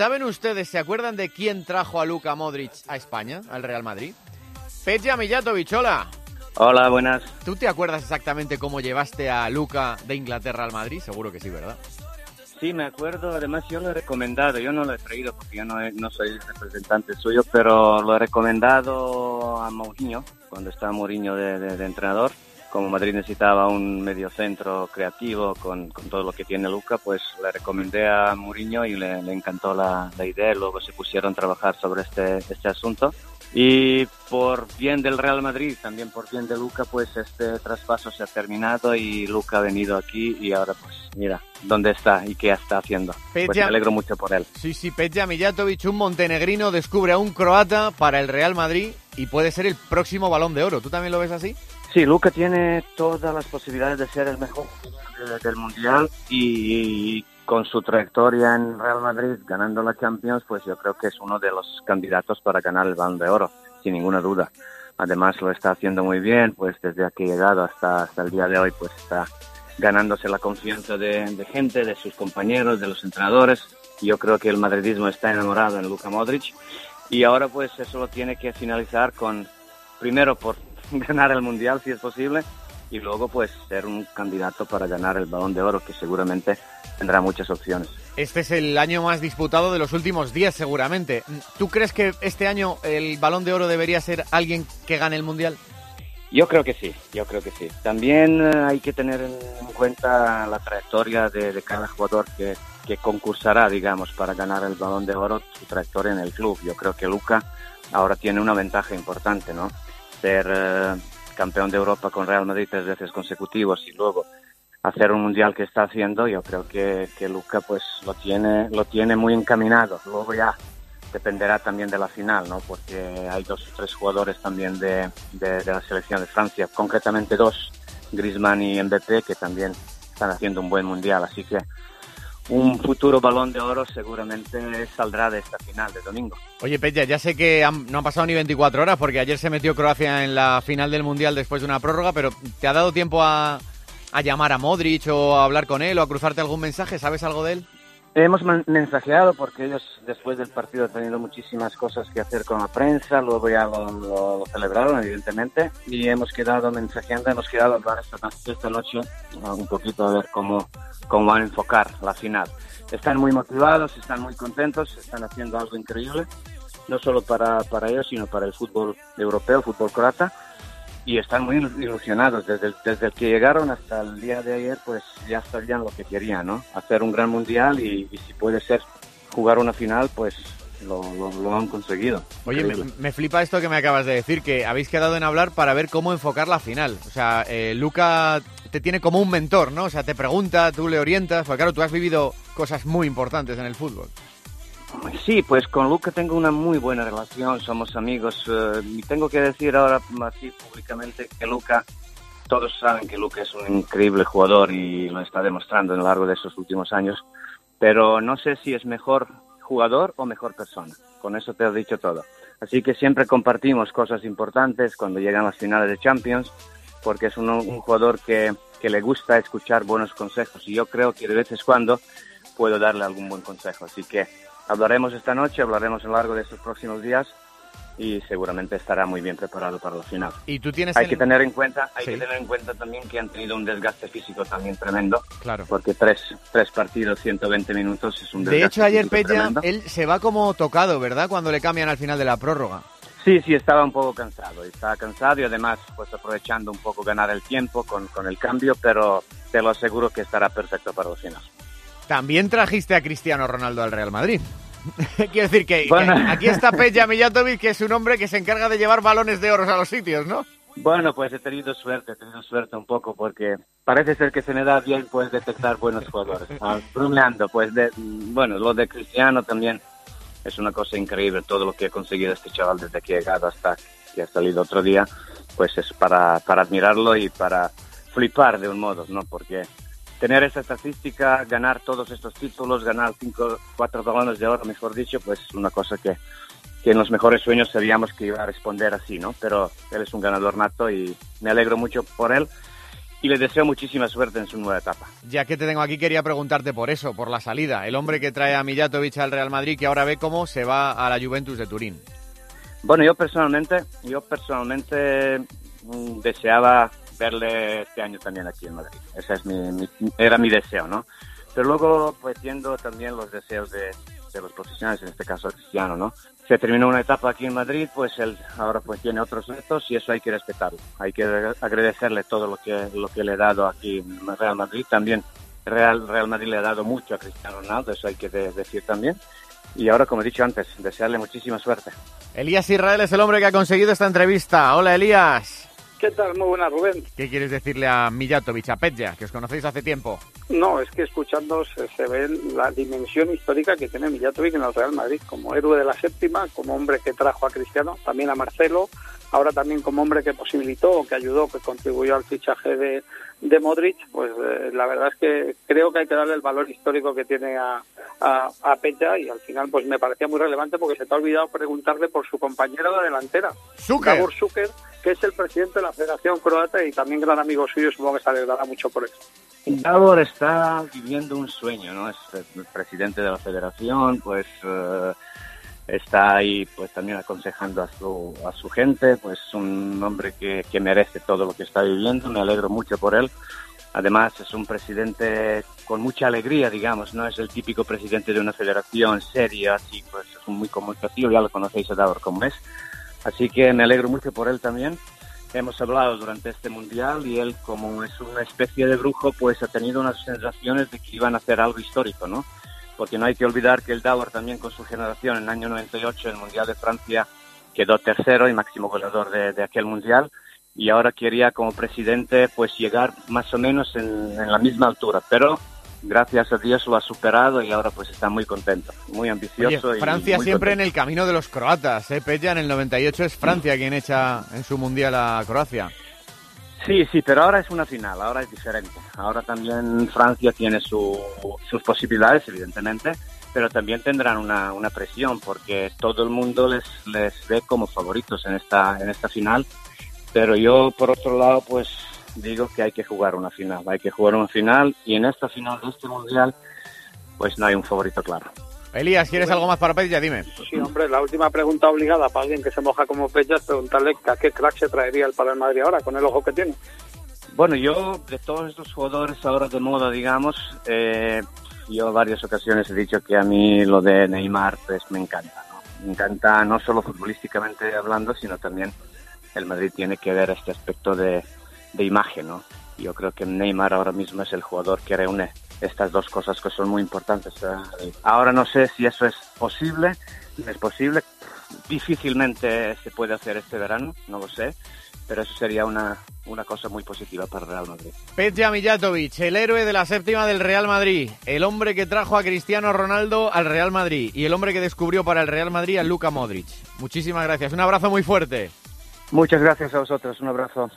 ¿Saben ustedes, se acuerdan de quién trajo a Luka Modric a España, al Real Madrid? Peja Mijatovic, hola. Hola, buenas. ¿Tú te acuerdas exactamente cómo llevaste a Luka de Inglaterra al Madrid? Seguro que sí, ¿verdad? Sí, me acuerdo. Además, yo lo he recomendado. Yo no lo he traído porque yo no, he- no soy representante suyo, pero lo he recomendado a Mourinho, cuando estaba Mourinho de, de- de entrenador. Como Madrid necesitaba un mediocentro creativo con, con todo lo que tiene Luca, pues le recomendé a Mourinho y le, le encantó la, la idea. Luego se pusieron a trabajar sobre este, este asunto. Y por bien del Real Madrid, también por bien de Luca, pues este traspaso se ha terminado y Luca ha venido aquí y ahora pues mira dónde está y qué está haciendo. Pues me alegro mucho por él. Sí, sí, Peja Mijatovic, un montenegrino, descubre a un croata para el Real Madrid y puede ser el próximo balón de oro. ¿Tú también lo ves así? Sí, Luca tiene todas las posibilidades de ser el mejor jugador de- del Mundial y con su trayectoria en Real Madrid ganando la Champions, pues yo creo que es uno de los candidatos para ganar el Balón de Oro, sin ninguna duda. Además lo está haciendo muy bien, pues desde que ha llegado hasta, hasta el día de hoy, pues está ganándose la confianza de, de gente, de sus compañeros, de los entrenadores. Yo creo que el madridismo está enamorado en Luka Modric y ahora pues eso lo tiene que finalizar con, primero por ganar el Mundial si es posible y luego pues ser un candidato para ganar el Balón de Oro que seguramente tendrá muchas opciones. Este es el año más disputado de los últimos 10 seguramente. ¿Tú crees que este año el balón de oro debería ser alguien que gane el Mundial? Yo creo que sí, yo creo que sí. También eh, hay que tener en cuenta la trayectoria de, de cada jugador que, que concursará, digamos, para ganar el Balón de Oro, su trayectoria en el club. Yo creo que Luca ahora tiene una ventaja importante, ¿no? Ser eh, campeón de Europa con Real Madrid tres veces consecutivos y luego hacer un mundial que está haciendo, yo creo que, que Luca pues lo tiene, lo tiene muy encaminado. Luego ya dependerá también de la final, ¿no? Porque hay dos o tres jugadores también de, de, la selección de Francia, concretamente dos, Griezmann y Mbappé, que también están haciendo un buen mundial. Así que un futuro balón de oro seguramente saldrá de esta final de domingo. Oye, Peja, ya sé que han- no han pasado ni 24 horas porque ayer se metió Croacia en la final del Mundial después de una prórroga, pero ¿te ha dado tiempo a, a llamar a Modric o a hablar con él o a cruzarte algún mensaje? ¿Sabes algo de él? Hemos men- mensajeado porque ellos después del partido han tenido muchísimas cosas que hacer con la prensa, luego ya lo, lo- lo celebraron evidentemente y hemos quedado mensajeando, hemos quedado hablar esta, esta noche uh, un poquito a ver cómo, cómo van a enfocar la final. Están muy motivados, están muy contentos, están haciendo algo increíble, no solo para, para ellos, sino para el fútbol europeo, el fútbol croata y están muy ilusionados. Desde el, desde el que llegaron hasta el día de ayer, pues ya sabían lo que querían, ¿no? Hacer un gran mundial y, y si puede ser jugar una final, pues lo, lo, lo han conseguido. Oye, me, me flipa esto que me acabas de decir, que habéis quedado en hablar para ver cómo enfocar la final. O sea, eh, Luca te tiene como un mentor, ¿no? O sea, te pregunta, tú le orientas, porque claro, tú has vivido cosas muy importantes en el fútbol. Sí, pues con Luca tengo una muy buena relación, somos amigos. eh, y tengo que decir ahora así públicamente que Luca, todos saben que Luca es un increíble jugador y lo está demostrando a lo largo de estos últimos años, pero no sé si es mejor jugador o mejor persona. Con eso te he dicho todo. Así que siempre compartimos cosas importantes cuando llegan las finales de Champions, porque es un, un jugador que, que le gusta escuchar buenos consejos y yo creo que de vez en cuando puedo darle algún buen consejo. Así que hablaremos esta noche, hablaremos a lo largo de estos próximos días y seguramente estará muy bien preparado para la final. Y tú tienes Hay en- que tener en cuenta, hay Sí. que tener en cuenta también que han tenido un desgaste físico también tremendo, Claro. porque tres, tres partidos, 120 minutos es un De desgaste hecho, ayer Peña, él se va como tocado, ¿verdad? Cuando le cambian al final de la prórroga. Sí, sí, estaba un poco cansado. Estaba cansado y además pues aprovechando un poco ganar el tiempo con, con el cambio, pero te lo aseguro que estará perfecto para la final. También trajiste a Cristiano Ronaldo al Real Madrid. Quiero decir que, que Bueno. aquí está Peja Mijatovic, que es un hombre que se encarga de llevar balones de oro a los sitios, ¿no? Bueno, pues he tenido suerte, he tenido suerte un poco porque parece ser que se me da bien pues detectar buenos jugadores. Ah, bromeando, pues de, bueno, lo de Cristiano también es una cosa increíble, todo lo que ha conseguido este chaval desde que ha llegado hasta que ha salido otro día, pues es para, para admirarlo y para flipar de un modo, ¿no? Porque tener esa estadística, ganar todos estos títulos, ganar cinco, cuatro balones de oro, mejor dicho, pues es una cosa que, que en los mejores sueños sabíamos que iba a responder así, ¿no? Pero él es un ganador nato y me alegro mucho por él. y le deseo muchísima suerte en su nueva etapa. Ya que te tengo aquí, quería preguntarte por eso, por la salida. El hombre que trae a Mijatovic al Real Madrid, que ahora ve cómo se va a la Juventus de Turín. Bueno, yo personalmente, yo personalmente mm, deseaba verle este año también aquí en Madrid. Ese es mi, era mi deseo, ¿no? Pero luego, pues viendo también los deseos de, de los profesionales, en este caso Cristiano, ¿no? Se terminó una etapa aquí en Madrid, pues él ahora pues tiene otros retos y eso hay que respetarlo. Hay que agradecerle todo lo que, lo que le ha dado aquí en Real Madrid. También Real, Real Madrid le ha dado mucho a Cristiano Ronaldo, eso hay que decir también. Y ahora, como he dicho antes, desearle muchísima suerte. Elías Israel es el hombre que ha conseguido esta entrevista. Hola, Elías. ¿Qué tal? Muy buena, Rubén. ¿Ququé quieres decirle a Mijatovic, a Petja, que os conocéis hace tiempo? No, es que escuchando se, ve la dimensión histórica que tiene Mijatovic en el Real Madrid, como héroe de la séptima, como hombre que trajo a Cristiano, también a Marcelo, ahora también como hombre que posibilitó, que ayudó, que contribuyó al fichaje de, de Modric, pues eh, la verdad es que creo que hay que darle el valor histórico que tiene a, a, a y al final pues me parecía muy relevante porque se te ha olvidado preguntarle por su compañero de delantera, Davor Zucker, que es el presidente de la Federación Croata y también gran amigo suyo, supongo que se alegrará mucho por eso. Davor está viviendo un sueño, ¿no? Es el presidente de la federación, pues... Eh, está ahí pues también aconsejando a su, a su gente, pues un hombre que, que merece todo lo que está viviendo, me alegro mucho por él. Además es un presidente con mucha alegría, digamos, no es el típico presidente de una federación seria, así pues es muy comunicativo, ya lo conocéis a Davor como es. Así que me alegro mucho por él también. Hemos hablado durante este mundial y él como es una especie de brujo, pues ha tenido unas sensaciones de que iban a hacer algo histórico, ¿no? porque no hay que olvidar que el Dauer también con su generación en el año 98 en el Mundial de Francia quedó tercero y máximo goleador de, aquel Mundial y ahora quería como presidente pues llegar más o menos en, la misma altura, pero gracias a Dios lo ha superado y ahora pues está muy contento, muy ambicioso. Francia siempre en el camino de los croatas, ¿eh? Pella en el 98 es Francia quien echa en su Mundial a Croacia. Sí, sí, pero ahora es una final, ahora es diferente. Ahora también Francia tiene sus posibilidades, evidentemente, pero también tendrán una, una, presión porque todo el mundo les, les ve como favoritos en esta, en esta final. Pero yo, por otro lado, pues digo que hay que jugar una final, hay que jugar una final y en esta final de este mundial, pues no hay un favorito claro. Elías, ¿quieres algo más para Pella? Dime. Sí, hombre, la última pregunta obligada para alguien que se moja como Pella es preguntarle a qué crack se traería el el Madrid ahora, con el ojo que tiene. Bueno, yo, de todos estos jugadores ahora de moda, digamos, eh, yo en varias ocasiones he dicho que a mí lo de Neymar pues me encanta. ¿no? Me encanta no solo futbolísticamente hablando, sino también el Madrid tiene que ver este aspecto de, de imagen, ¿no? Yo creo que Neymar ahora mismo es el jugador que reúne estas dos cosas que son muy importantes. ¿eh? Ahora no sé si eso es posible, es posible, difícilmente se puede hacer este verano, no lo sé, pero eso sería una, una cosa muy positiva para el Real Madrid. Petja Mijatovic, el héroe de la séptima del Real Madrid, el hombre que trajo a Cristiano Ronaldo al Real Madrid y el hombre que descubrió para el Real Madrid a Luka Modric. Muchísimas gracias, un abrazo muy fuerte. Muchas gracias a vosotros, un abrazo.